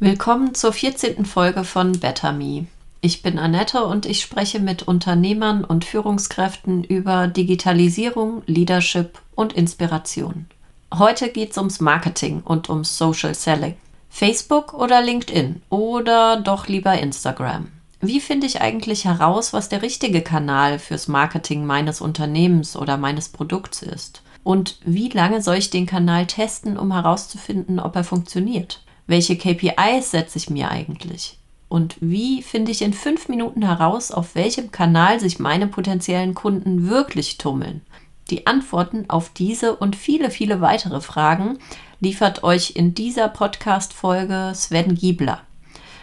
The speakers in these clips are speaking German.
Willkommen zur 14. Folge von Better Me. Ich bin Annette und ich spreche mit Unternehmern und Führungskräften über Digitalisierung, Leadership und Inspiration. Heute geht es ums Marketing und ums Social Selling. Facebook oder LinkedIn oder doch lieber Instagram? Wie finde ich eigentlich heraus, was der richtige Kanal fürs Marketing meines Unternehmens oder meines Produkts ist? Und wie lange soll ich den Kanal testen, um herauszufinden, ob er funktioniert? Welche KPIs setze ich mir eigentlich? Und wie finde ich in fünf Minuten heraus, auf welchem Kanal sich meine potenziellen Kunden wirklich tummeln? Die Antworten auf diese und viele, viele weitere Fragen liefert euch in dieser Podcast-Folge Sven Giebler.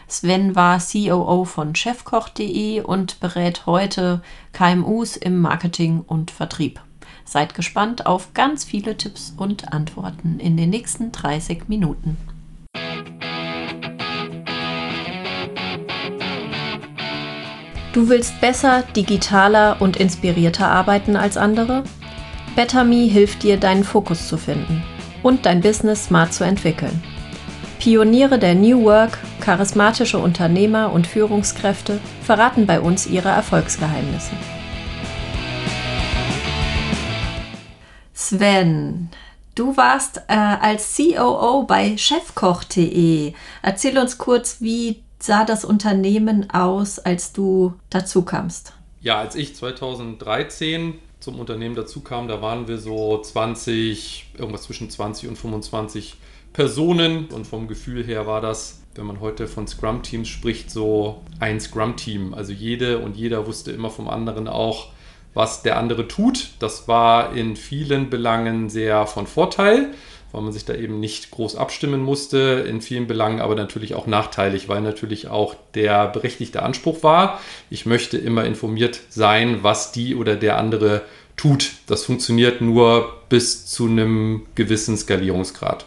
Sven war COO von chefkoch.de und berät heute KMUs im Marketing und Vertrieb. Seid gespannt auf ganz viele Tipps und Antworten in den nächsten 30 Minuten. Du willst besser, digitaler und inspirierter arbeiten als andere? BetterMe hilft dir, deinen Fokus zu finden und dein Business smart zu entwickeln. Pioniere der New Work, charismatische Unternehmer und Führungskräfte verraten bei uns ihre Erfolgsgeheimnisse. Sven, du warst äh, als COO bei chefkoch.de. Erzähl uns kurz, wie sah das Unternehmen aus, als du dazu kamst? Ja, als ich 2013 zum Unternehmen dazu kam, da waren wir so 20, irgendwas zwischen 20 und 25 Personen. Und vom Gefühl her war das, wenn man heute von Scrum-Teams spricht, so ein Scrum-Team. Also jede und jeder wusste immer vom anderen auch, was der andere tut. Das war in vielen Belangen sehr von Vorteil weil man sich da eben nicht groß abstimmen musste, in vielen Belangen aber natürlich auch nachteilig, weil natürlich auch der berechtigte Anspruch war, ich möchte immer informiert sein, was die oder der andere tut. Das funktioniert nur bis zu einem gewissen Skalierungsgrad.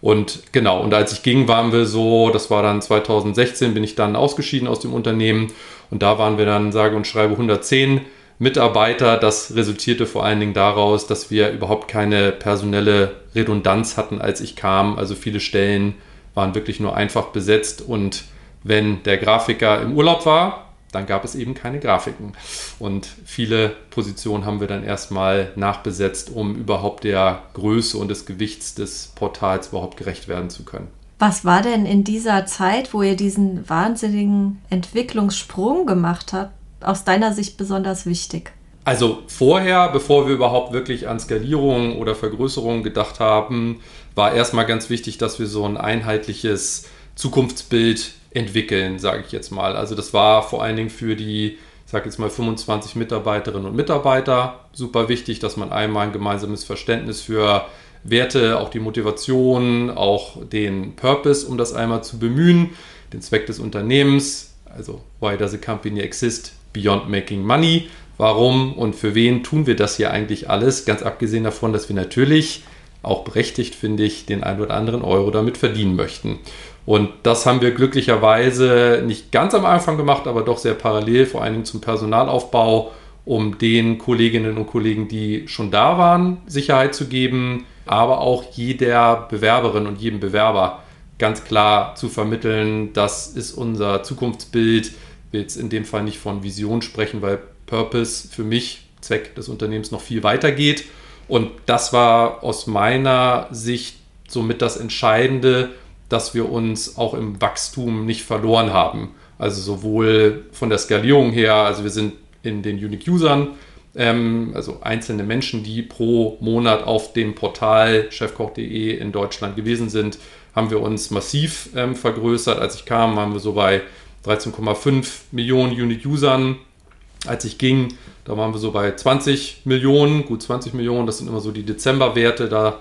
Und genau, und als ich ging, waren wir so, das war dann 2016, bin ich dann ausgeschieden aus dem Unternehmen und da waren wir dann, sage und schreibe, 110 Mitarbeiter. Das resultierte vor allen Dingen daraus, dass wir überhaupt keine personelle Redundanz hatten, als ich kam. Also viele Stellen waren wirklich nur einfach besetzt und wenn der Grafiker im Urlaub war, dann gab es eben keine Grafiken. Und viele Positionen haben wir dann erstmal nachbesetzt, um überhaupt der Größe und des Gewichts des Portals überhaupt gerecht werden zu können. Was war denn in dieser Zeit, wo ihr diesen wahnsinnigen Entwicklungssprung gemacht habt, aus deiner Sicht besonders wichtig? Also vorher, bevor wir überhaupt wirklich an Skalierung oder Vergrößerung gedacht haben, war erstmal ganz wichtig, dass wir so ein einheitliches Zukunftsbild entwickeln, sage ich jetzt mal. Also das war vor allen Dingen für die, ich sage jetzt mal 25 Mitarbeiterinnen und Mitarbeiter super wichtig, dass man einmal ein gemeinsames Verständnis für Werte, auch die Motivation, auch den Purpose, um das einmal zu bemühen, den Zweck des Unternehmens, also why does a company exist, Beyond Making Money. Warum und für wen tun wir das hier eigentlich alles? Ganz abgesehen davon, dass wir natürlich auch berechtigt, finde ich, den ein oder anderen Euro damit verdienen möchten. Und das haben wir glücklicherweise nicht ganz am Anfang gemacht, aber doch sehr parallel, vor Dingen zum Personalaufbau, um den Kolleginnen und Kollegen, die schon da waren, Sicherheit zu geben, aber auch jeder Bewerberin und jedem Bewerber ganz klar zu vermitteln, das ist unser Zukunftsbild, will jetzt in dem Fall nicht von Vision sprechen, weil Purpose für mich, Zweck des Unternehmens, noch viel weiter geht. Und das war aus meiner Sicht somit das Entscheidende, dass wir uns auch im Wachstum nicht verloren haben. Also sowohl von der Skalierung her, also wir sind in den Unique Usern, ähm, also einzelne Menschen, die pro Monat auf dem Portal chefkoch.de in Deutschland gewesen sind, haben wir uns massiv ähm, vergrößert. Als ich kam, waren wir so bei 13,5 Millionen Unique Usern. Als ich ging, da waren wir so bei 20 Millionen, gut 20 Millionen, das sind immer so die Dezemberwerte, da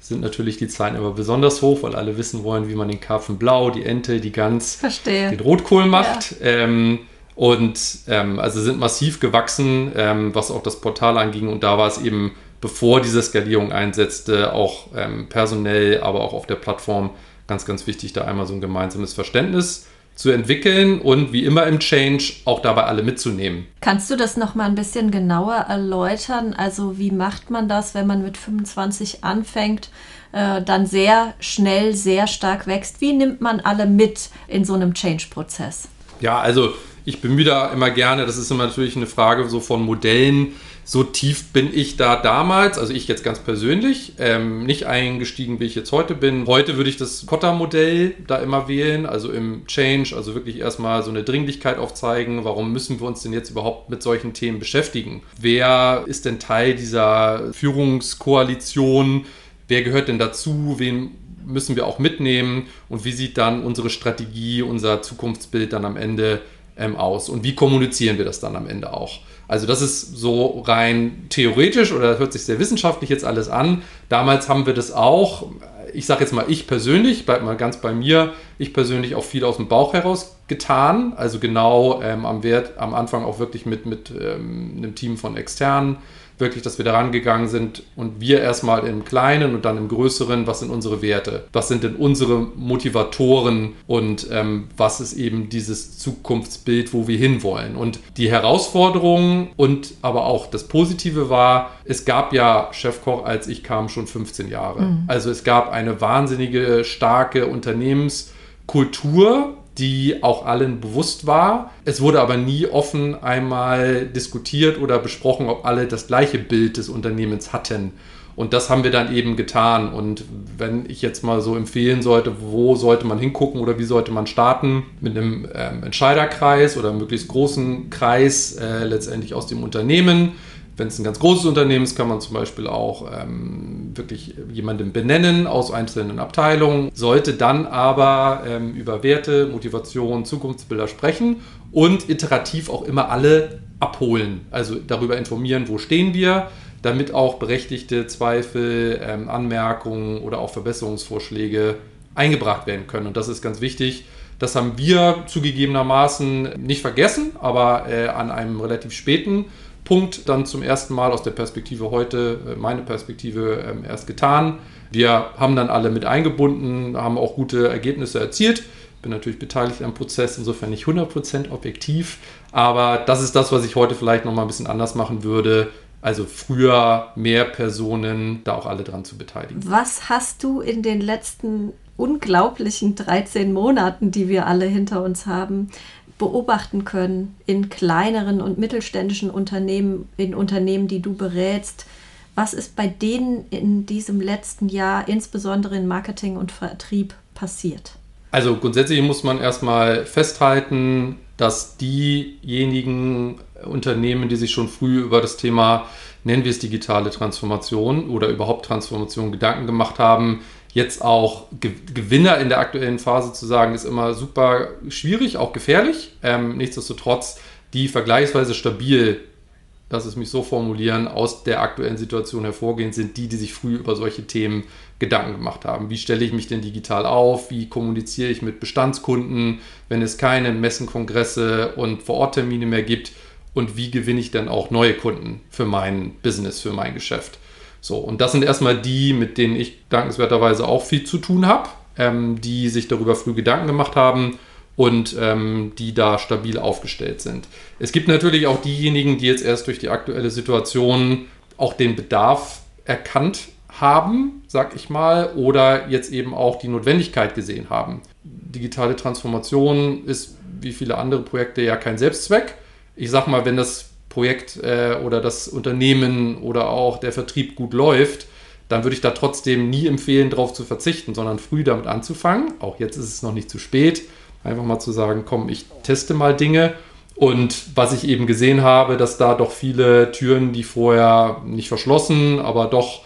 sind natürlich die Zahlen immer besonders hoch, weil alle wissen wollen, wie man den Karpfen blau, die Ente, die Gans, Verstehe. den Rotkohl macht. Ja. Ähm, und ähm, also sind massiv gewachsen, ähm, was auch das Portal anging. Und da war es eben, bevor diese Skalierung einsetzte, auch ähm, personell, aber auch auf der Plattform ganz, ganz wichtig, da einmal so ein gemeinsames Verständnis zu entwickeln und wie immer im Change auch dabei alle mitzunehmen. Kannst du das noch mal ein bisschen genauer erläutern? Also wie macht man das, wenn man mit 25 anfängt, äh, dann sehr schnell, sehr stark wächst? Wie nimmt man alle mit in so einem Change-Prozess? Ja, also ich bemühe da immer gerne, das ist immer natürlich eine Frage so von Modellen, so tief bin ich da damals, also ich jetzt ganz persönlich, ähm, nicht eingestiegen, wie ich jetzt heute bin. Heute würde ich das Kotter-Modell da immer wählen, also im Change, also wirklich erstmal so eine Dringlichkeit aufzeigen. Warum müssen wir uns denn jetzt überhaupt mit solchen Themen beschäftigen? Wer ist denn Teil dieser Führungskoalition? Wer gehört denn dazu? Wen müssen wir auch mitnehmen? Und wie sieht dann unsere Strategie, unser Zukunftsbild dann am Ende ähm, aus? Und wie kommunizieren wir das dann am Ende auch? Also das ist so rein theoretisch oder hört sich sehr wissenschaftlich jetzt alles an. Damals haben wir das auch, ich sage jetzt mal ich persönlich, bleib mal ganz bei mir, ich persönlich auch viel aus dem Bauch heraus getan. Also genau ähm, am Wert am Anfang auch wirklich mit, mit ähm, einem Team von externen wirklich, dass wir da rangegangen sind und wir erstmal im Kleinen und dann im Größeren, was sind unsere Werte? Was sind denn unsere Motivatoren und ähm, was ist eben dieses Zukunftsbild, wo wir hinwollen? Und die Herausforderung und aber auch das Positive war, es gab ja Chefkoch, als ich kam, schon 15 Jahre. Mhm. Also es gab eine wahnsinnige, starke Unternehmenskultur, die auch allen bewusst war. Es wurde aber nie offen einmal diskutiert oder besprochen, ob alle das gleiche Bild des Unternehmens hatten. Und das haben wir dann eben getan. Und wenn ich jetzt mal so empfehlen sollte, wo sollte man hingucken oder wie sollte man starten, mit einem ähm, Entscheiderkreis oder möglichst großen Kreis äh, letztendlich aus dem Unternehmen wenn es ein ganz großes Unternehmen ist, kann man zum Beispiel auch ähm, wirklich jemanden benennen aus einzelnen Abteilungen, sollte dann aber ähm, über Werte, Motivation, Zukunftsbilder sprechen und iterativ auch immer alle abholen, also darüber informieren, wo stehen wir, damit auch berechtigte Zweifel, ähm, Anmerkungen oder auch Verbesserungsvorschläge eingebracht werden können. Und das ist ganz wichtig. Das haben wir zugegebenermaßen nicht vergessen, aber äh, an einem relativ späten Punkt dann zum ersten Mal aus der Perspektive heute, äh, meine Perspektive, ähm, erst getan. Wir haben dann alle mit eingebunden, haben auch gute Ergebnisse erzielt. Bin natürlich beteiligt am Prozess, insofern nicht 100% objektiv. Aber das ist das, was ich heute vielleicht nochmal ein bisschen anders machen würde. Also früher mehr Personen, da auch alle dran zu beteiligen. Was hast du in den letzten unglaublichen 13 Monaten, die wir alle hinter uns haben, beobachten können in kleineren und mittelständischen Unternehmen, in Unternehmen, die du berätst. Was ist bei denen in diesem letzten Jahr, insbesondere in Marketing und Vertrieb, passiert? Also grundsätzlich muss man erstmal festhalten, dass diejenigen Unternehmen, die sich schon früh über das Thema, nennen wir es digitale Transformation oder überhaupt Transformation Gedanken gemacht haben, Jetzt auch Gewinner in der aktuellen Phase zu sagen, ist immer super schwierig, auch gefährlich. Ähm, nichtsdestotrotz, die vergleichsweise stabil, lass es mich so formulieren, aus der aktuellen Situation hervorgehen, sind die, die sich früh über solche Themen Gedanken gemacht haben. Wie stelle ich mich denn digital auf? Wie kommuniziere ich mit Bestandskunden, wenn es keine Messenkongresse und Vororttermine mehr gibt? Und wie gewinne ich dann auch neue Kunden für mein Business, für mein Geschäft? So, und das sind erstmal die, mit denen ich dankenswerterweise auch viel zu tun habe, ähm, die sich darüber früh Gedanken gemacht haben und ähm, die da stabil aufgestellt sind. Es gibt natürlich auch diejenigen, die jetzt erst durch die aktuelle Situation auch den Bedarf erkannt haben, sag ich mal, oder jetzt eben auch die Notwendigkeit gesehen haben. Digitale Transformation ist wie viele andere Projekte ja kein Selbstzweck. Ich sag mal, wenn das Projekt äh, oder das Unternehmen oder auch der Vertrieb gut läuft, dann würde ich da trotzdem nie empfehlen, darauf zu verzichten, sondern früh damit anzufangen. Auch jetzt ist es noch nicht zu spät. Einfach mal zu sagen, komm, ich teste mal Dinge. Und was ich eben gesehen habe, dass da doch viele Türen, die vorher nicht verschlossen, aber doch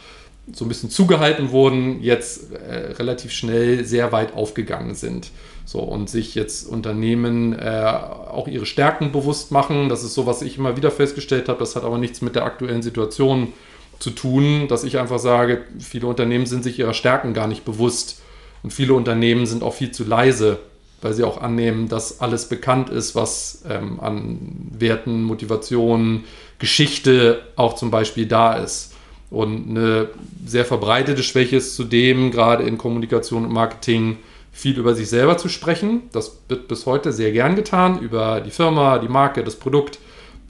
so ein bisschen zugehalten wurden, jetzt äh, relativ schnell sehr weit aufgegangen sind. So, und sich jetzt Unternehmen äh, auch ihre Stärken bewusst machen. Das ist so, was ich immer wieder festgestellt habe. Das hat aber nichts mit der aktuellen Situation zu tun, dass ich einfach sage, viele Unternehmen sind sich ihrer Stärken gar nicht bewusst. Und viele Unternehmen sind auch viel zu leise, weil sie auch annehmen, dass alles bekannt ist, was ähm, an Werten, Motivationen, Geschichte auch zum Beispiel da ist. Und eine sehr verbreitete Schwäche ist zudem, gerade in Kommunikation und Marketing, viel über sich selber zu sprechen. Das wird bis heute sehr gern getan, über die Firma, die Marke, das Produkt,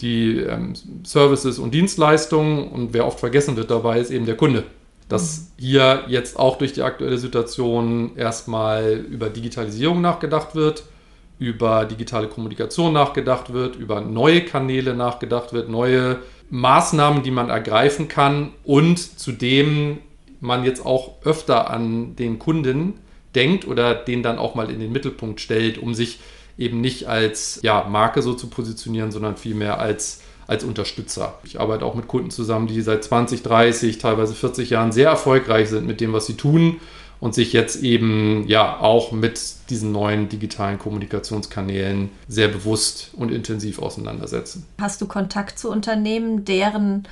die ähm, Services und Dienstleistungen. Und wer oft vergessen wird dabei, ist eben der Kunde. Dass mhm. hier jetzt auch durch die aktuelle Situation erstmal über Digitalisierung nachgedacht wird, über digitale Kommunikation nachgedacht wird, über neue Kanäle nachgedacht wird, neue Maßnahmen, die man ergreifen kann und zudem man jetzt auch öfter an den Kunden denkt oder den dann auch mal in den Mittelpunkt stellt, um sich eben nicht als ja, Marke so zu positionieren, sondern vielmehr als, als Unterstützer. Ich arbeite auch mit Kunden zusammen, die seit 20, 30, teilweise 40 Jahren sehr erfolgreich sind mit dem, was sie tun und sich jetzt eben ja auch mit diesen neuen digitalen Kommunikationskanälen sehr bewusst und intensiv auseinandersetzen. Hast du Kontakt zu Unternehmen, deren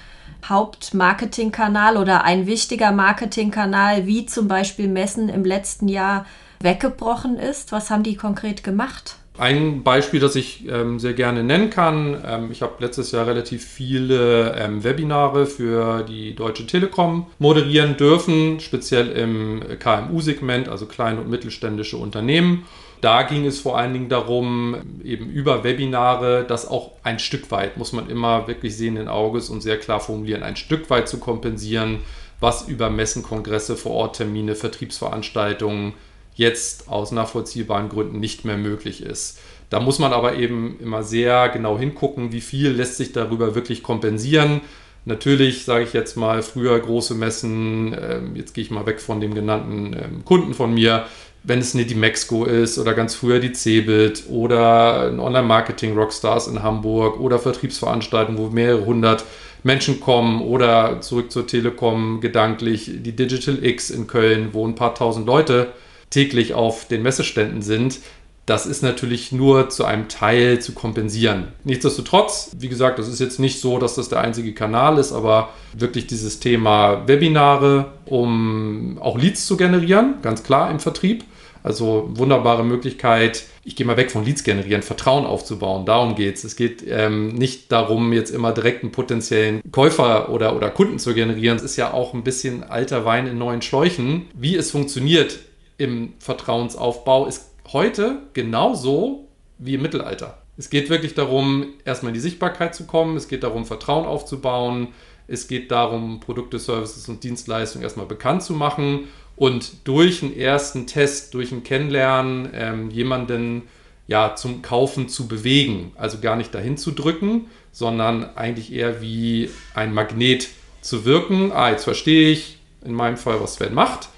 Hauptmarketingkanal oder ein wichtiger Marketingkanal, wie zum Beispiel Messen im letzten Jahr weggebrochen ist? Was haben die konkret gemacht? Ein Beispiel, das ich ähm, sehr gerne nennen kann, ähm, ich habe letztes Jahr relativ viele ähm, Webinare für die Deutsche Telekom moderieren dürfen, speziell im KMU-Segment, also kleine und mittelständische Unternehmen. Da ging es vor allen Dingen darum, eben über Webinare, das auch ein Stück weit, muss man immer wirklich sehenden Auges und sehr klar formulieren, ein Stück weit zu kompensieren, was über Messen, Kongresse, Vororttermine, Vertriebsveranstaltungen jetzt aus nachvollziehbaren Gründen nicht mehr möglich ist. Da muss man aber eben immer sehr genau hingucken, wie viel lässt sich darüber wirklich kompensieren. Natürlich sage ich jetzt mal früher große Messen, ähm, jetzt gehe ich mal weg von dem genannten ähm, Kunden von mir, wenn es eine Dimexco ist oder ganz früher die Cebit oder ein Online-Marketing-Rockstars in Hamburg oder Vertriebsveranstaltungen, wo mehrere hundert Menschen kommen oder zurück zur Telekom gedanklich die Digital X in Köln, wo ein paar tausend Leute täglich auf den Messeständen sind, das ist natürlich nur zu einem Teil zu kompensieren. Nichtsdestotrotz, wie gesagt, das ist jetzt nicht so, dass das der einzige Kanal ist, aber wirklich dieses Thema Webinare, um auch Leads zu generieren, ganz klar im Vertrieb. Also wunderbare Möglichkeit. Ich gehe mal weg von Leads generieren, Vertrauen aufzubauen. Darum geht es. Es geht ähm, nicht darum, jetzt immer direkt einen potenziellen Käufer oder, oder Kunden zu generieren. Es ist ja auch ein bisschen alter Wein in neuen Schläuchen. Wie es funktioniert, im Vertrauensaufbau ist heute genauso wie im Mittelalter. Es geht wirklich darum, erstmal in die Sichtbarkeit zu kommen, es geht darum, Vertrauen aufzubauen, es geht darum, Produkte, Services und Dienstleistungen erstmal bekannt zu machen und durch einen ersten Test, durch ein Kennenlernen ähm, jemanden ja zum Kaufen zu bewegen. Also gar nicht dahin zu drücken, sondern eigentlich eher wie ein Magnet zu wirken. Ah, jetzt verstehe ich in meinem Fall, was Sven macht.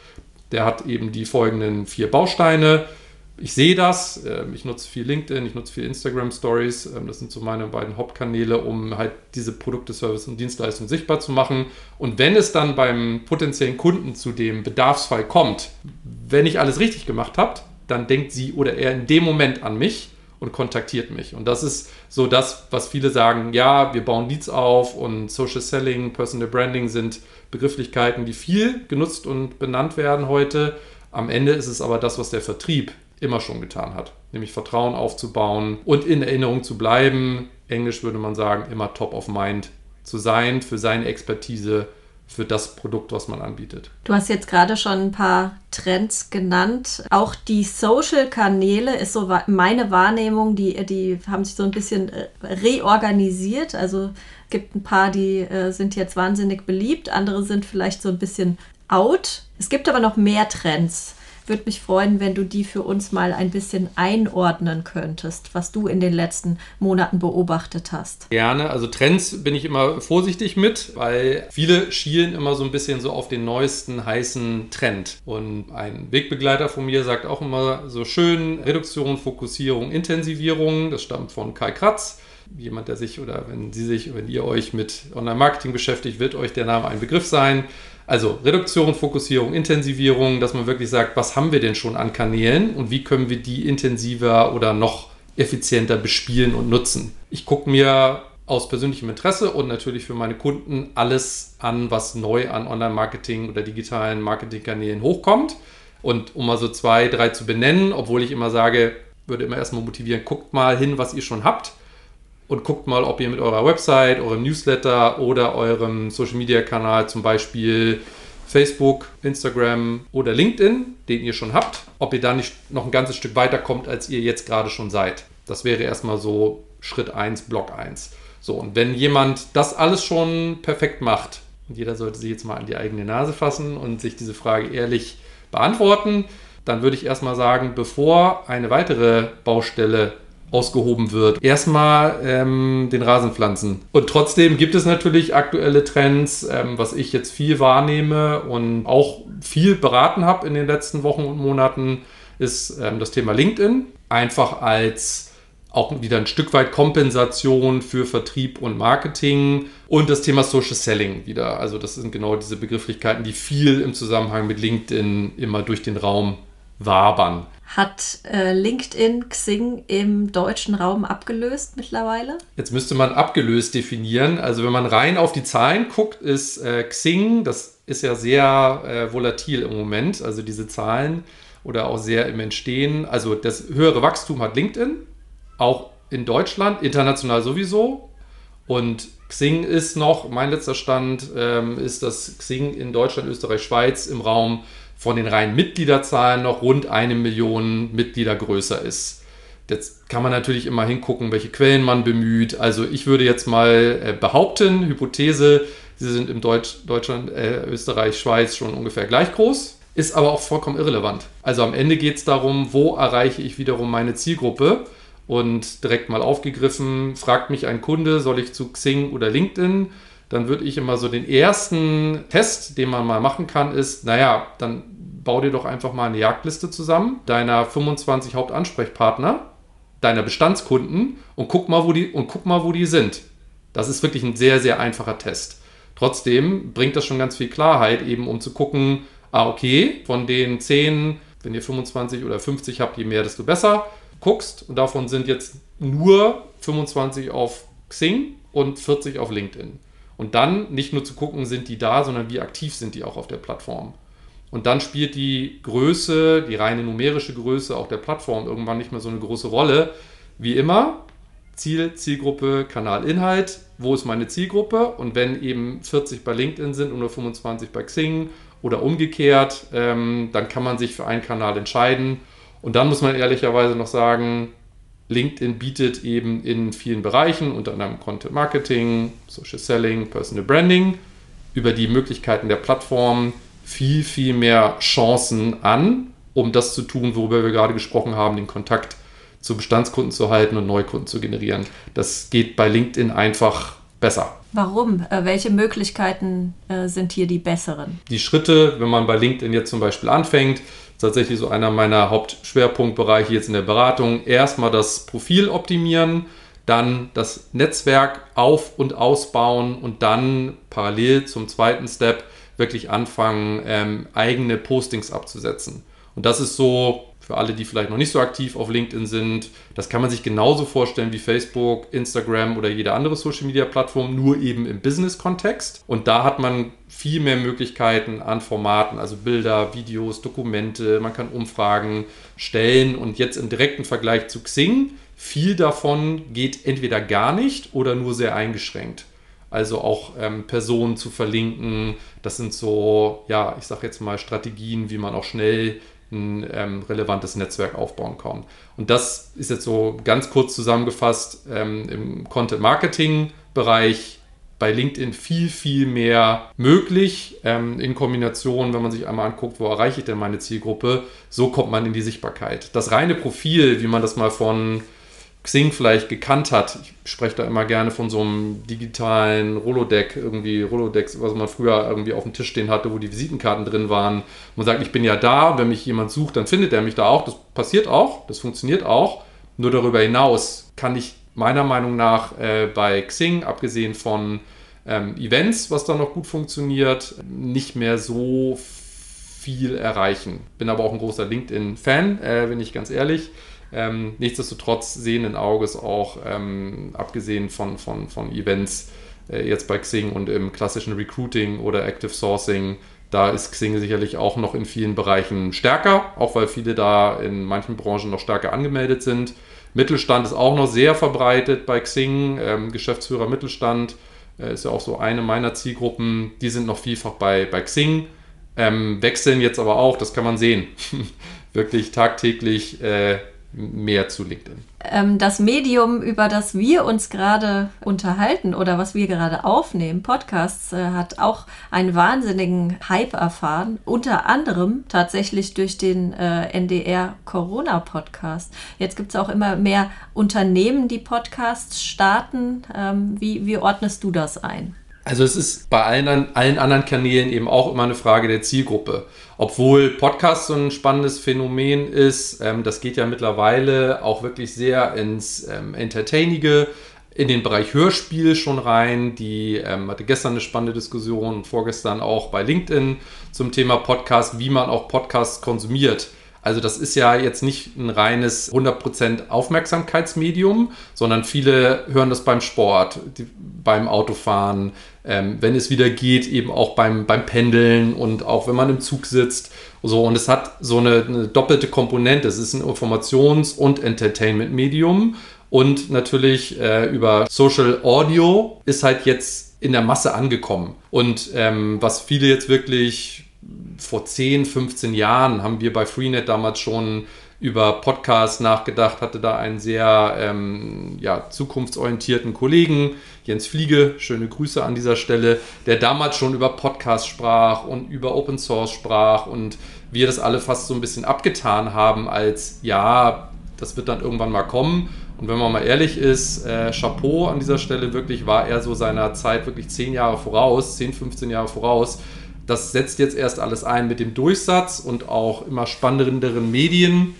Der hat eben die folgenden vier Bausteine. Ich sehe das. Ähm, ich nutze viel LinkedIn, ich nutze viel Instagram Stories. Ähm, das sind so meine beiden Hauptkanäle, um halt diese Produkte, Services und Dienstleistungen sichtbar zu machen. Und wenn es dann beim potenziellen Kunden zu dem Bedarfsfall kommt, wenn ich alles richtig gemacht habe, dann denkt sie oder er in dem Moment an mich und kontaktiert mich. Und das ist so das, was viele sagen, ja, wir bauen Leads auf und Social Selling, Personal Branding sind Begrifflichkeiten, die viel genutzt und benannt werden heute. Am Ende ist es aber das, was der Vertrieb immer schon getan hat, nämlich Vertrauen aufzubauen und in Erinnerung zu bleiben. Englisch würde man sagen, immer top of mind zu sein für seine Expertise für das Produkt, was man anbietet. Du hast jetzt gerade schon ein paar Trends genannt. Auch die Social-Kanäle ist so meine Wahrnehmung, die, die haben sich so ein bisschen äh, reorganisiert. Also gibt ein paar, die äh, sind jetzt wahnsinnig beliebt, andere sind vielleicht so ein bisschen out. Es gibt aber noch mehr Trends würde mich freuen, wenn du die für uns mal ein bisschen einordnen könntest, was du in den letzten Monaten beobachtet hast. Gerne. Also Trends bin ich immer vorsichtig mit, weil viele schielen immer so ein bisschen so auf den neuesten heißen Trend. Und ein Wegbegleiter von mir sagt auch immer so schön Reduktion, Fokussierung, Intensivierung. Das stammt von Kai Kratz jemand, der sich oder wenn Sie sich, wenn ihr euch mit Online-Marketing beschäftigt, wird euch der Name ein Begriff sein. Also Reduktion, Fokussierung, Intensivierung, dass man wirklich sagt, was haben wir denn schon an Kanälen und wie können wir die intensiver oder noch effizienter bespielen und nutzen. Ich gucke mir aus persönlichem Interesse und natürlich für meine Kunden alles an, was neu an Online-Marketing oder digitalen Marketingkanälen hochkommt. Und um mal so zwei, drei zu benennen, obwohl ich immer sage, würde immer erstmal motivieren, guckt mal hin, was ihr schon habt und guckt mal, ob ihr mit eurer Website, eurem Newsletter oder eurem Social Media Kanal zum Beispiel Facebook, Instagram oder LinkedIn, den ihr schon habt, ob ihr da nicht noch ein ganzes Stück weiter kommt, als ihr jetzt gerade schon seid. Das wäre erstmal so Schritt 1, Block 1. So, und wenn jemand das alles schon perfekt macht, und jeder sollte sich jetzt mal an die eigene Nase fassen und sich diese Frage ehrlich beantworten, dann würde ich erstmal sagen, bevor eine weitere Baustelle ausgehoben wird. Erstmal ähm, den Rasen pflanzen. Und trotzdem gibt es natürlich aktuelle Trends, ähm, was ich jetzt viel wahrnehme und auch viel beraten habe in den letzten Wochen und Monaten, ist ähm, das Thema LinkedIn. Einfach als auch wieder ein Stück weit Kompensation für Vertrieb und Marketing und das Thema Social Selling wieder. Also das sind genau diese Begrifflichkeiten, die viel im Zusammenhang mit LinkedIn immer durch den Raum wabern. Hat äh, LinkedIn Xing im deutschen Raum abgelöst mittlerweile? Jetzt müsste man abgelöst definieren. Also wenn man rein auf die Zahlen guckt, ist äh, Xing, das ist ja sehr äh, volatil im Moment, also diese Zahlen oder auch sehr im Entstehen. Also das höhere Wachstum hat LinkedIn, auch in Deutschland, international sowieso. Und Xing ist noch, mein letzter Stand ähm, ist, dass Xing in Deutschland, Österreich, Schweiz im Raum von den reinen Mitgliederzahlen noch rund eine Million Mitglieder größer ist. Jetzt kann man natürlich immer hingucken, welche Quellen man bemüht. Also ich würde jetzt mal äh, behaupten, Hypothese, sie sind im Deutsch, Deutschland, äh, Österreich, Schweiz schon ungefähr gleich groß, ist aber auch vollkommen irrelevant. Also am Ende geht es darum, wo erreiche ich wiederum meine Zielgruppe und direkt mal aufgegriffen, fragt mich ein Kunde, soll ich zu Xing oder LinkedIn? Dann würde ich immer so den ersten Test, den man mal machen kann, ist, naja, dann bau dir doch einfach mal eine Jagdliste zusammen, deiner 25 Hauptansprechpartner, deiner Bestandskunden und guck mal, wo die, und guck mal, wo die sind. Das ist wirklich ein sehr, sehr einfacher Test. Trotzdem bringt das schon ganz viel Klarheit, eben um zu gucken, ah, okay, von den 10, wenn ihr 25 oder 50 habt, je mehr, desto besser guckst und davon sind jetzt nur 25 auf Xing und 40 auf LinkedIn. Und dann nicht nur zu gucken, sind die da, sondern wie aktiv sind die auch auf der Plattform. Und dann spielt die Größe, die reine numerische Größe auch der Plattform irgendwann nicht mehr so eine große Rolle. Wie immer, Ziel, Zielgruppe, Kanalinhalt, wo ist meine Zielgruppe? Und wenn eben 40 bei LinkedIn sind und nur 25 bei Xing oder umgekehrt, ähm, dann kann man sich für einen Kanal entscheiden und dann muss man ehrlicherweise noch sagen, LinkedIn bietet eben in vielen Bereichen, unter anderem Content Marketing, Social Selling, Personal Branding, über die Möglichkeiten der Plattform viel, viel mehr Chancen an, um das zu tun, worüber wir gerade gesprochen haben, den Kontakt zu Bestandskunden zu halten und Neukunden zu generieren. Das geht bei LinkedIn einfach besser. Warum? Äh, welche Möglichkeiten äh, sind hier die besseren? Die Schritte, wenn man bei LinkedIn jetzt zum Beispiel anfängt, tatsächlich so einer meiner Hauptschwerpunktbereiche jetzt in der Beratung. Erstmal das Profil optimieren, dann das Netzwerk auf- und ausbauen und dann parallel zum zweiten Step wirklich anfangen, ähm, eigene Postings abzusetzen. Und das ist so für alle, die vielleicht noch nicht so aktiv auf LinkedIn sind, das kann man sich genauso vorstellen wie Facebook, Instagram oder jede andere Social-Media-Plattform, nur eben im Business-Kontext. Und da hat man viel mehr Möglichkeiten an Formaten, also Bilder, Videos, Dokumente, man kann Umfragen stellen und jetzt im direkten Vergleich zu Xing, viel davon geht entweder gar nicht oder nur sehr eingeschränkt. Also auch ähm, Personen zu verlinken, das sind so, ja, ich sage jetzt mal Strategien, wie man auch schnell ein ähm, relevantes Netzwerk aufbauen kann. Und das ist jetzt so ganz kurz zusammengefasst ähm, im Content-Marketing-Bereich bei LinkedIn viel, viel mehr möglich ähm, in Kombination, wenn man sich einmal anguckt, wo erreiche ich denn meine Zielgruppe, so kommt man in die Sichtbarkeit. Das reine Profil, wie man das mal von Xing vielleicht gekannt hat. Ich spreche da immer gerne von so einem digitalen Rolodeck, irgendwie Rolodex, was man früher irgendwie auf dem Tisch stehen hatte, wo die Visitenkarten drin waren. Man sagt, ich bin ja da, wenn mich jemand sucht, dann findet er mich da auch. Das passiert auch, das funktioniert auch. Nur darüber hinaus kann ich meiner Meinung nach äh, bei Xing, abgesehen von ähm, Events, was da noch gut funktioniert, nicht mehr so viel erreichen. Bin aber auch ein großer LinkedIn-Fan, äh, bin ich ganz ehrlich. Ähm, nichtsdestotrotz sehenden Auges auch, ähm, abgesehen von, von, von Events, äh, jetzt bei Xing und im klassischen Recruiting oder Active Sourcing, da ist Xing sicherlich auch noch in vielen Bereichen stärker, auch weil viele da in manchen Branchen noch stärker angemeldet sind. Mittelstand ist auch noch sehr verbreitet bei Xing, ähm, Geschäftsführer Mittelstand äh, ist ja auch so eine meiner Zielgruppen, die sind noch vielfach bei, bei Xing ähm, wechseln jetzt aber auch, das kann man sehen, wirklich tagtäglich äh, mehr zu LinkedIn. Ähm, das Medium, über das wir uns gerade unterhalten oder was wir gerade aufnehmen, Podcasts, äh, hat auch einen wahnsinnigen Hype erfahren. Unter anderem tatsächlich durch den äh, NDR Corona-Podcast. Jetzt gibt es auch immer mehr Unternehmen, die Podcasts starten. Ähm, wie, wie ordnest du das ein? Also es ist bei allen, allen anderen Kanälen eben auch immer eine Frage der Zielgruppe. Obwohl Podcast so ein spannendes Phänomen ist, ähm, das geht ja mittlerweile auch wirklich sehr ins ähm, Entertainige, in den Bereich Hörspiel schon rein. Die ähm, hatte gestern eine spannende Diskussion und vorgestern auch bei LinkedIn zum Thema Podcast, wie man auch Podcasts konsumiert. Also das ist ja jetzt nicht ein reines 100% Aufmerksamkeitsmedium, sondern viele hören das beim Sport, die, beim Autofahren, ähm, wenn es wieder geht, eben auch beim, beim Pendeln und auch wenn man im Zug sitzt. So, und es hat so eine, eine doppelte Komponente. Es ist ein Informations- und Entertainment-Medium. Und natürlich äh, über Social Audio ist halt jetzt in der Masse angekommen. Und ähm, was viele jetzt wirklich vor 10, 15 Jahren haben wir bei Freenet damals schon über Podcasts nachgedacht, hatte da einen sehr ähm, ja, zukunftsorientierten Kollegen, Jens Fliege, schöne Grüße an dieser Stelle, der damals schon über Podcasts sprach und über Open Source sprach und wir das alle fast so ein bisschen abgetan haben als, ja, das wird dann irgendwann mal kommen. Und wenn man mal ehrlich ist, äh, Chapeau an dieser Stelle, wirklich war er so seiner Zeit wirklich 10 Jahre voraus, 10, 15 Jahre voraus das setzt jetzt erst alles ein mit dem Durchsatz und auch immer spannenderen Medien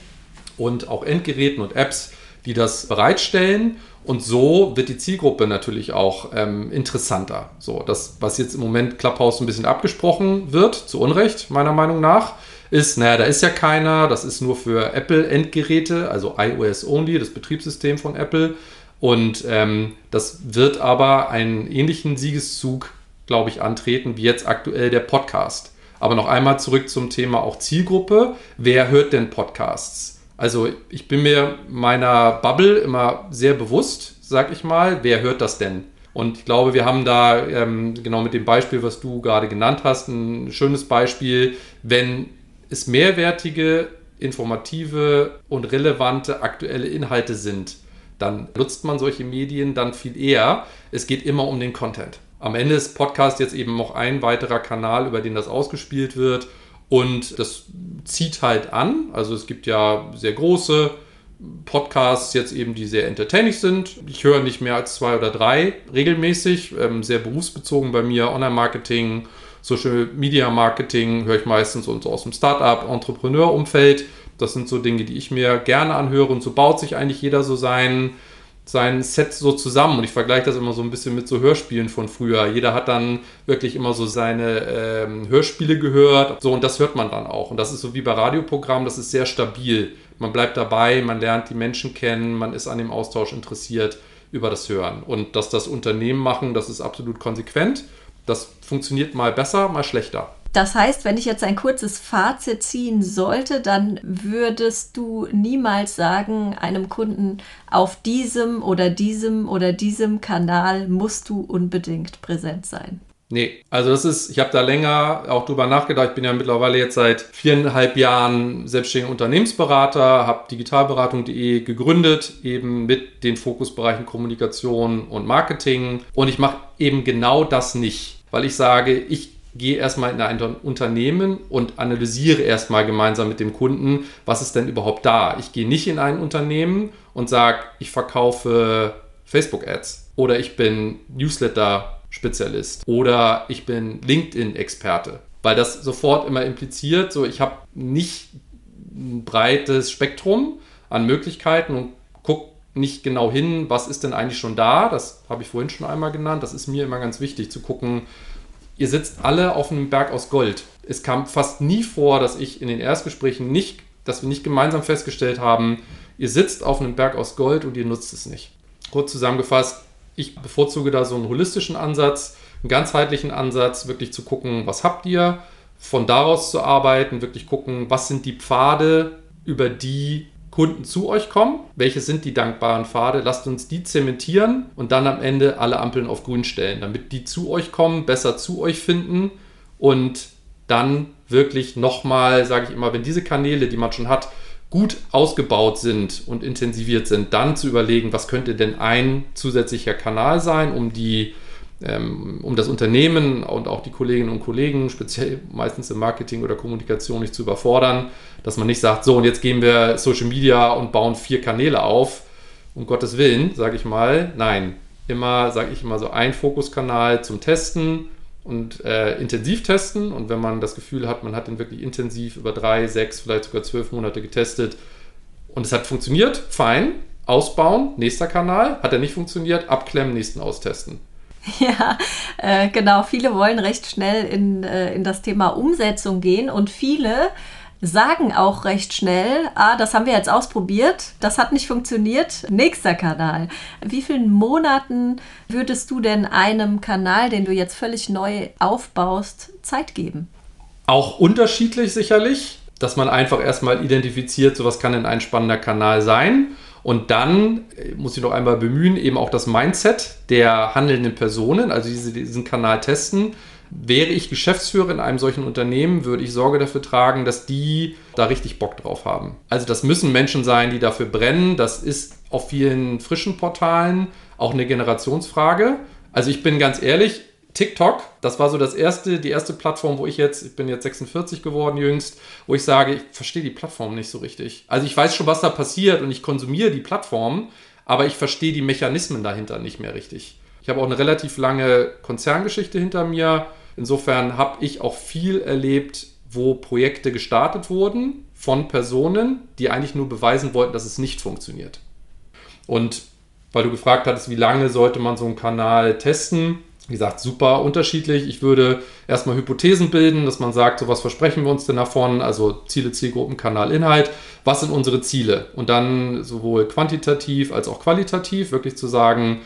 und auch Endgeräten und Apps, die das bereitstellen. Und so wird die Zielgruppe natürlich auch ähm, interessanter. So, das, was jetzt im Moment Clubhouse ein bisschen abgesprochen wird, zu Unrecht, meiner Meinung nach, ist, naja, da ist ja keiner, das ist nur für Apple-Endgeräte, also iOS Only, das Betriebssystem von Apple. Und ähm, das wird aber einen ähnlichen Siegeszug glaube ich, antreten, wie jetzt aktuell der Podcast. Aber noch einmal zurück zum Thema auch Zielgruppe. Wer hört denn Podcasts? Also ich bin mir meiner Bubble immer sehr bewusst, sag ich mal, wer hört das denn? Und ich glaube, wir haben da ähm, genau mit dem Beispiel, was du gerade genannt hast, ein schönes Beispiel, wenn es mehrwertige, informative und relevante aktuelle Inhalte sind, dann nutzt man solche Medien dann viel eher. Es geht immer um den Content. Am Ende ist Podcast jetzt eben noch ein weiterer Kanal, über den das ausgespielt wird. Und das zieht halt an. Also es gibt ja sehr große Podcasts jetzt eben, die sehr entertaining sind. Ich höre nicht mehr als zwei oder drei regelmäßig, ähm, sehr berufsbezogen bei mir, Online-Marketing, Social Media Marketing höre ich meistens und so aus dem Startup, Entrepreneur-Umfeld. Das sind so Dinge, die ich mir gerne anhöre und so baut sich eigentlich jeder so seinen sein Set so zusammen und ich vergleiche das immer so ein bisschen mit so Hörspielen von früher. Jeder hat dann wirklich immer so seine ähm, Hörspiele gehört, so und das hört man dann auch. Und das ist so wie bei Radioprogrammen, das ist sehr stabil. Man bleibt dabei, man lernt die Menschen kennen, man ist an dem Austausch interessiert über das Hören. Und dass das Unternehmen machen, das ist absolut konsequent. Das funktioniert mal besser, mal schlechter. Das heißt, wenn ich jetzt ein kurzes Fazit ziehen sollte, dann würdest du niemals sagen, einem Kunden, auf diesem oder diesem oder diesem Kanal musst du unbedingt präsent sein. Nee, also das ist, ich habe da länger auch drüber nachgedacht. Ich bin ja mittlerweile jetzt seit viereinhalb Jahren selbstständiger Unternehmensberater, habe digitalberatung.de gegründet, eben mit den Fokusbereichen Kommunikation und Marketing. Und ich mache eben genau das nicht, weil ich sage, ich gehe erstmal in ein Unternehmen und analysiere erstmal gemeinsam mit dem Kunden, was ist denn überhaupt da. Ich gehe nicht in ein Unternehmen und sage, ich verkaufe Facebook-Ads oder ich bin Newsletter-Spezialist oder ich bin LinkedIn-Experte, weil das sofort immer impliziert, so ich habe nicht ein breites Spektrum an Möglichkeiten und gucke nicht genau hin, was ist denn eigentlich schon da. Das habe ich vorhin schon einmal genannt. Das ist mir immer ganz wichtig zu gucken, ihr sitzt alle auf einem Berg aus Gold. Es kam fast nie vor, dass ich in den Erstgesprächen nicht, dass wir nicht gemeinsam festgestellt haben, ihr sitzt auf einem Berg aus Gold und ihr nutzt es nicht. Kurz zusammengefasst, ich bevorzuge da so einen holistischen Ansatz, einen ganzheitlichen Ansatz, wirklich zu gucken, was habt ihr, von daraus zu arbeiten, wirklich gucken, was sind die Pfade, über die Kunden zu euch kommen. Welche sind die dankbaren Pfade? Lasst uns die zementieren und dann am Ende alle Ampeln auf grün stellen, damit die zu euch kommen, besser zu euch finden und dann wirklich nochmal, sage ich immer, wenn diese Kanäle, die man schon hat, gut ausgebaut sind und intensiviert sind, dann zu überlegen, was könnte denn ein zusätzlicher Kanal sein, um die um das Unternehmen und auch die Kolleginnen und Kollegen, speziell meistens im Marketing oder Kommunikation, nicht zu überfordern, dass man nicht sagt, so und jetzt gehen wir Social Media und bauen vier Kanäle auf, um Gottes Willen, sage ich mal. Nein, immer, sage ich immer so, ein Fokuskanal zum Testen und äh, intensiv testen. Und wenn man das Gefühl hat, man hat den wirklich intensiv über drei, sechs, vielleicht sogar zwölf Monate getestet und es hat funktioniert, fein, ausbauen, nächster Kanal, hat er nicht funktioniert, abklemmen, nächsten austesten. Ja, äh, genau. Viele wollen recht schnell in, äh, in das Thema Umsetzung gehen und viele sagen auch recht schnell, ah, das haben wir jetzt ausprobiert, das hat nicht funktioniert, nächster Kanal. Wie vielen Monaten würdest du denn einem Kanal, den du jetzt völlig neu aufbaust, Zeit geben? Auch unterschiedlich sicherlich, dass man einfach erstmal identifiziert, so was kann denn ein spannender Kanal sein und dann äh, muss ich noch einmal bemühen, eben auch das Mindset der handelnden Personen, also diese, diesen Kanal testen. Wäre ich Geschäftsführer in einem solchen Unternehmen, würde ich Sorge dafür tragen, dass die da richtig Bock drauf haben. Also das müssen Menschen sein, die dafür brennen. Das ist auf vielen frischen Portalen auch eine Generationsfrage. Also ich bin ganz ehrlich, TikTok, das war so das erste, die erste Plattform, wo ich jetzt, ich bin jetzt 46 geworden jüngst, wo ich sage, ich verstehe die Plattform nicht so richtig. Also ich weiß schon, was da passiert und ich konsumiere die Plattform, aber ich verstehe die Mechanismen dahinter nicht mehr richtig. Ich habe auch eine relativ lange Konzerngeschichte hinter mir. Insofern habe ich auch viel erlebt, wo Projekte gestartet wurden von Personen, die eigentlich nur beweisen wollten, dass es nicht funktioniert. Und weil du gefragt hattest, wie lange sollte man so einen Kanal testen, wie gesagt, super unterschiedlich. Ich würde erstmal Hypothesen bilden, dass man sagt, so was versprechen wir uns denn davon? Also Ziele, Zielgruppen, Kanal, Inhalt. Was sind unsere Ziele? Und dann sowohl quantitativ als auch qualitativ wirklich zu sagen,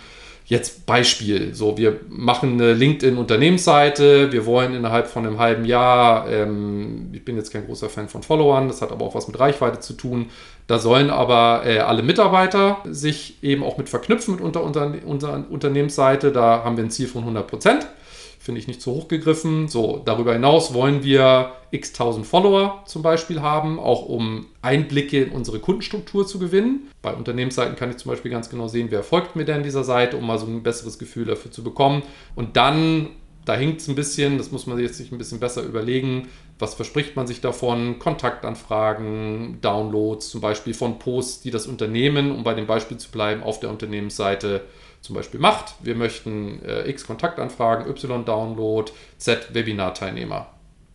Jetzt Beispiel, so wir machen eine LinkedIn-Unternehmensseite, wir wollen innerhalb von einem halben Jahr, ähm, ich bin jetzt kein großer Fan von Followern, das hat aber auch was mit Reichweite zu tun, da sollen aber äh, alle Mitarbeiter sich eben auch mit verknüpfen mit unter, unter, unserer Unternehmensseite, da haben wir ein Ziel von 100 Prozent finde ich nicht zu hoch gegriffen. So, darüber hinaus wollen wir x tausend Follower zum Beispiel haben, auch um Einblicke in unsere Kundenstruktur zu gewinnen. Bei Unternehmensseiten kann ich zum Beispiel ganz genau sehen, wer folgt mir denn dieser Seite, um mal so ein besseres Gefühl dafür zu bekommen. Und dann, da hinkt es ein bisschen, das muss man jetzt sich ein bisschen besser überlegen, was verspricht man sich davon? Kontaktanfragen, Downloads zum Beispiel von Posts, die das Unternehmen, um bei dem Beispiel zu bleiben, auf der Unternehmensseite zum Beispiel macht. Wir möchten äh, X Kontaktanfragen, Y Download, Z Webinar-Teilnehmer.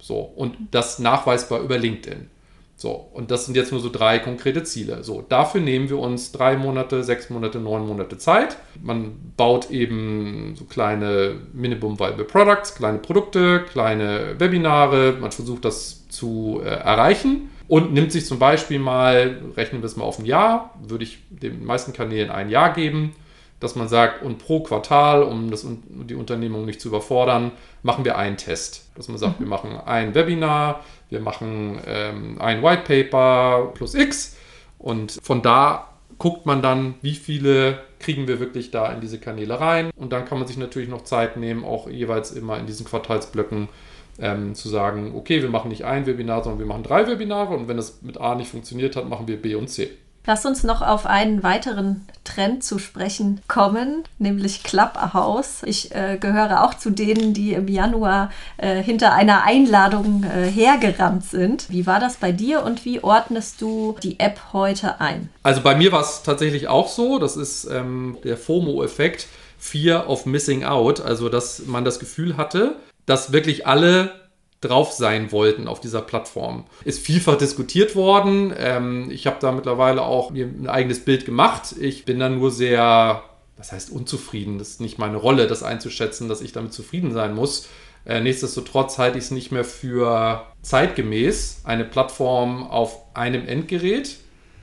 So, und das nachweisbar über LinkedIn. So, und das sind jetzt nur so drei konkrete Ziele. So, dafür nehmen wir uns drei Monate, sechs Monate, neun Monate Zeit. Man baut eben so kleine Minimum Viable Products, kleine Produkte, kleine Webinare. Man versucht das zu äh, erreichen und nimmt sich zum Beispiel mal, rechnen wir es mal auf ein Jahr, würde ich den meisten Kanälen ein Jahr geben dass man sagt, und pro Quartal, um das, die Unternehmung nicht zu überfordern, machen wir einen Test. Dass man sagt, mhm. wir machen ein Webinar, wir machen ähm, ein White Paper plus X und von da guckt man dann, wie viele kriegen wir wirklich da in diese Kanäle rein. Und dann kann man sich natürlich noch Zeit nehmen, auch jeweils immer in diesen Quartalsblöcken ähm, zu sagen, okay, wir machen nicht ein Webinar, sondern wir machen drei Webinare und wenn es mit A nicht funktioniert hat, machen wir B und C. Lass uns noch auf einen weiteren Trend zu sprechen kommen, nämlich Clubhouse. Ich äh, gehöre auch zu denen, die im Januar äh, hinter einer Einladung äh, hergerannt sind. Wie war das bei dir und wie ordnest du die App heute ein? Also bei mir war es tatsächlich auch so. Das ist ähm, der FOMO-Effekt. Fear of Missing Out. Also, dass man das Gefühl hatte, dass wirklich alle drauf sein wollten auf dieser Plattform. Ist vielfach diskutiert worden. Ähm, ich habe da mittlerweile auch mir ein eigenes Bild gemacht. Ich bin da nur sehr, was heißt unzufrieden? Das ist nicht meine Rolle, das einzuschätzen, dass ich damit zufrieden sein muss. Äh, nichtsdestotrotz halte ich es nicht mehr für zeitgemäß, eine Plattform auf einem Endgerät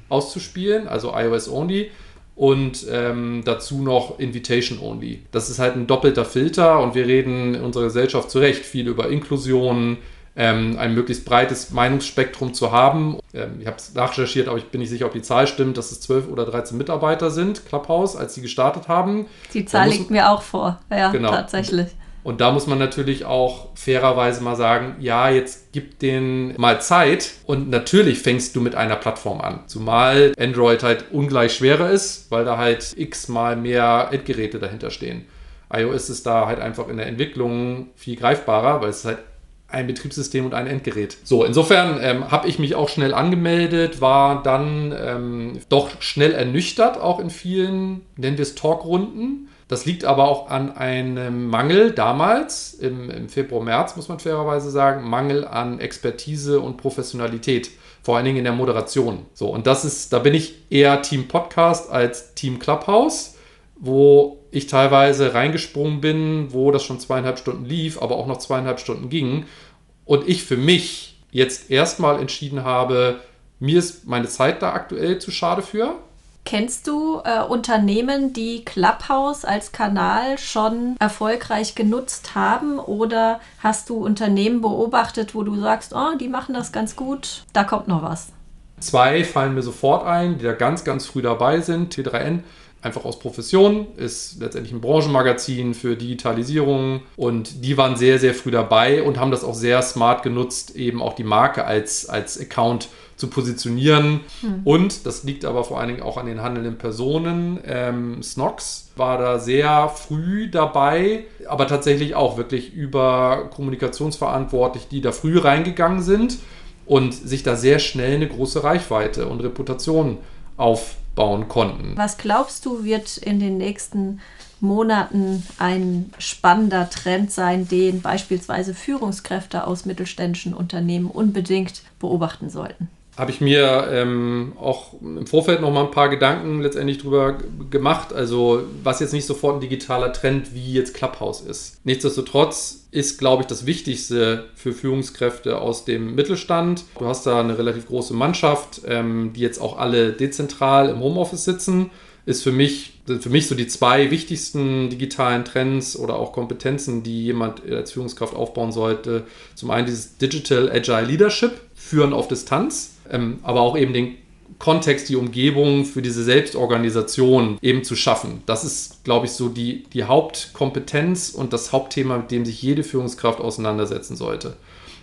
auszuspielen, also iOS only, und ähm, dazu noch Invitation Only. Das ist halt ein doppelter Filter und wir reden in unserer Gesellschaft zu Recht viel über Inklusion, ähm, ein möglichst breites Meinungsspektrum zu haben. Ähm, ich habe es nachrecherchiert, aber ich bin nicht sicher, ob die Zahl stimmt, dass es 12 oder 13 Mitarbeiter sind, Clubhouse, als sie gestartet haben. Die Zahl liegt mir auch vor, ja, genau. tatsächlich. Und da muss man natürlich auch fairerweise mal sagen, ja, jetzt gib den mal Zeit und natürlich fängst du mit einer Plattform an. Zumal Android halt ungleich schwerer ist, weil da halt x mal mehr Endgeräte dahinter stehen. iOS ist da halt einfach in der Entwicklung viel greifbarer, weil es halt ein Betriebssystem und ein Endgerät. So, insofern ähm, habe ich mich auch schnell angemeldet, war dann ähm, doch schnell ernüchtert, auch in vielen, nennen wir es Talkrunden. Das liegt aber auch an einem Mangel damals, im, im Februar, März, muss man fairerweise sagen, Mangel an Expertise und Professionalität vor allen Dingen in der Moderation. So, und das ist, da bin ich eher Team Podcast als Team Clubhouse, wo ich teilweise reingesprungen bin, wo das schon zweieinhalb Stunden lief, aber auch noch zweieinhalb Stunden ging. Und ich für mich jetzt erstmal entschieden habe, mir ist meine Zeit da aktuell zu schade für. Kennst du äh, Unternehmen, die Clubhouse als Kanal schon erfolgreich genutzt haben? Oder hast du Unternehmen beobachtet, wo du sagst, oh, die machen das ganz gut, da kommt noch was? Zwei fallen mir sofort ein, die da ganz, ganz früh dabei sind. T3N einfach aus Profession, ist letztendlich ein Branchenmagazin für Digitalisierung und die waren sehr, sehr früh dabei und haben das auch sehr smart genutzt, eben auch die Marke als, als Account zu positionieren. Hm. Und das liegt aber vor allen Dingen auch an den handelnden Personen. Ähm, Snox war da sehr früh dabei, aber tatsächlich auch wirklich über Kommunikationsverantwortlich, die da früh reingegangen sind und sich da sehr schnell eine große Reichweite und Reputation aufbauen konnten. Was glaubst du, wird in den nächsten Monaten ein spannender Trend sein, den beispielsweise Führungskräfte aus mittelständischen Unternehmen unbedingt beobachten sollten? Habe ich mir ähm, auch im Vorfeld noch mal ein paar Gedanken letztendlich drüber gemacht. Also was jetzt nicht sofort ein digitaler Trend wie jetzt Clubhouse ist. Nichtsdestotrotz ist, glaube ich, das Wichtigste für Führungskräfte aus dem Mittelstand. Du hast da eine relativ große Mannschaft, ähm, die jetzt auch alle dezentral im Homeoffice sitzen. Ist für mich, sind für mich so die zwei wichtigsten digitalen Trends oder auch Kompetenzen, die jemand als Führungskraft aufbauen sollte. Zum einen dieses Digital Agile Leadership, führen auf Distanz ähm, aber auch eben den Kontext, die Umgebung für diese Selbstorganisation eben zu schaffen. Das ist, glaube ich, so die, die Hauptkompetenz und das Hauptthema, mit dem sich jede Führungskraft auseinandersetzen sollte.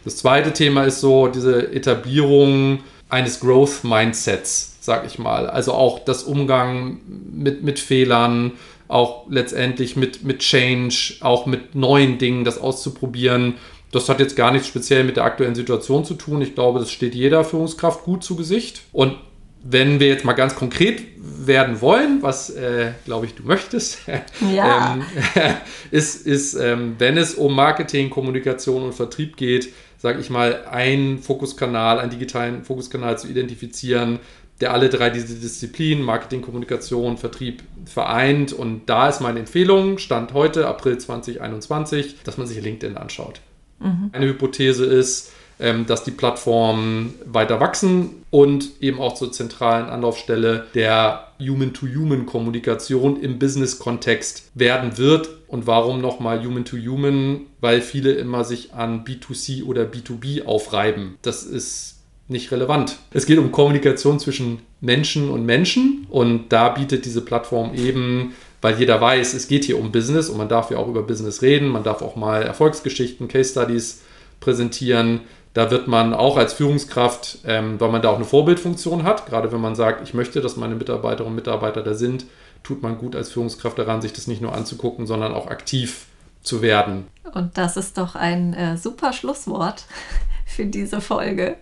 Das zweite Thema ist so diese Etablierung eines Growth Mindsets, sag ich mal. Also auch das Umgang mit, mit Fehlern, auch letztendlich mit, mit Change, auch mit neuen Dingen, das auszuprobieren das hat jetzt gar nichts speziell mit der aktuellen Situation zu tun. Ich glaube, das steht jeder Führungskraft gut zu Gesicht. Und wenn wir jetzt mal ganz konkret werden wollen, was äh, glaube ich du möchtest, ja. ähm, ist, ist ähm, wenn es um Marketing, Kommunikation und Vertrieb geht, sage ich mal, einen Fokuskanal, einen digitalen Fokuskanal zu identifizieren, der alle drei diese Disziplinen, Marketing, Kommunikation, Vertrieb vereint. Und da ist meine Empfehlung, Stand heute, April 2021, dass man sich LinkedIn anschaut. Mhm. Eine Hypothese ist, ähm, dass die Plattformen weiter wachsen und eben auch zur zentralen Anlaufstelle der Human-to-Human-Kommunikation im Business-Kontext werden wird. Und warum nochmal Human-to-Human? Weil viele immer sich an B2C oder B2B aufreiben. Das ist nicht relevant. Es geht um Kommunikation zwischen Menschen und Menschen und da bietet diese Plattform eben weil jeder weiß, es geht hier um Business und man darf ja auch über Business reden, man darf auch mal Erfolgsgeschichten, Case Studies präsentieren. Da wird man auch als Führungskraft, ähm, weil man da auch eine Vorbildfunktion hat, gerade wenn man sagt, ich möchte, dass meine Mitarbeiterinnen und Mitarbeiter da sind, tut man gut als Führungskraft daran, sich das nicht nur anzugucken, sondern auch aktiv zu werden. Und das ist doch ein äh, super Schlusswort für diese Folge.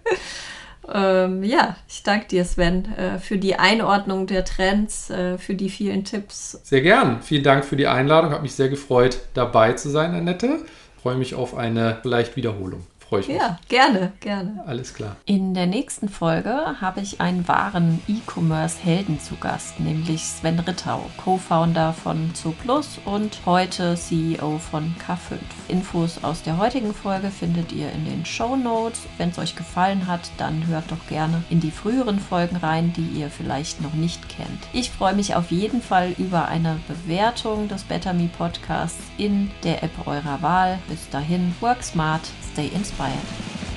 Ähm, ja, ich danke dir, Sven, äh, für die Einordnung der Trends, äh, für die vielen Tipps. Sehr gern. Vielen Dank für die Einladung. Hat mich sehr gefreut, dabei zu sein, Annette. Freue mich auf eine vielleicht Wiederholung freue ich mich. Ja, gerne, gerne. Alles klar. In der nächsten Folge habe ich einen wahren E-Commerce-Helden zu Gast, nämlich Sven Rittau, Co-Founder von Zooplus und heute CEO von K5. Infos aus der heutigen Folge findet ihr in den Show Notes. Wenn es euch gefallen hat, dann hört doch gerne in die früheren Folgen rein, die ihr vielleicht noch nicht kennt. Ich freue mich auf jeden Fall über eine Bewertung des Better Me Podcasts in der App eurer Wahl. Bis dahin, work smart, stay inspired. by it.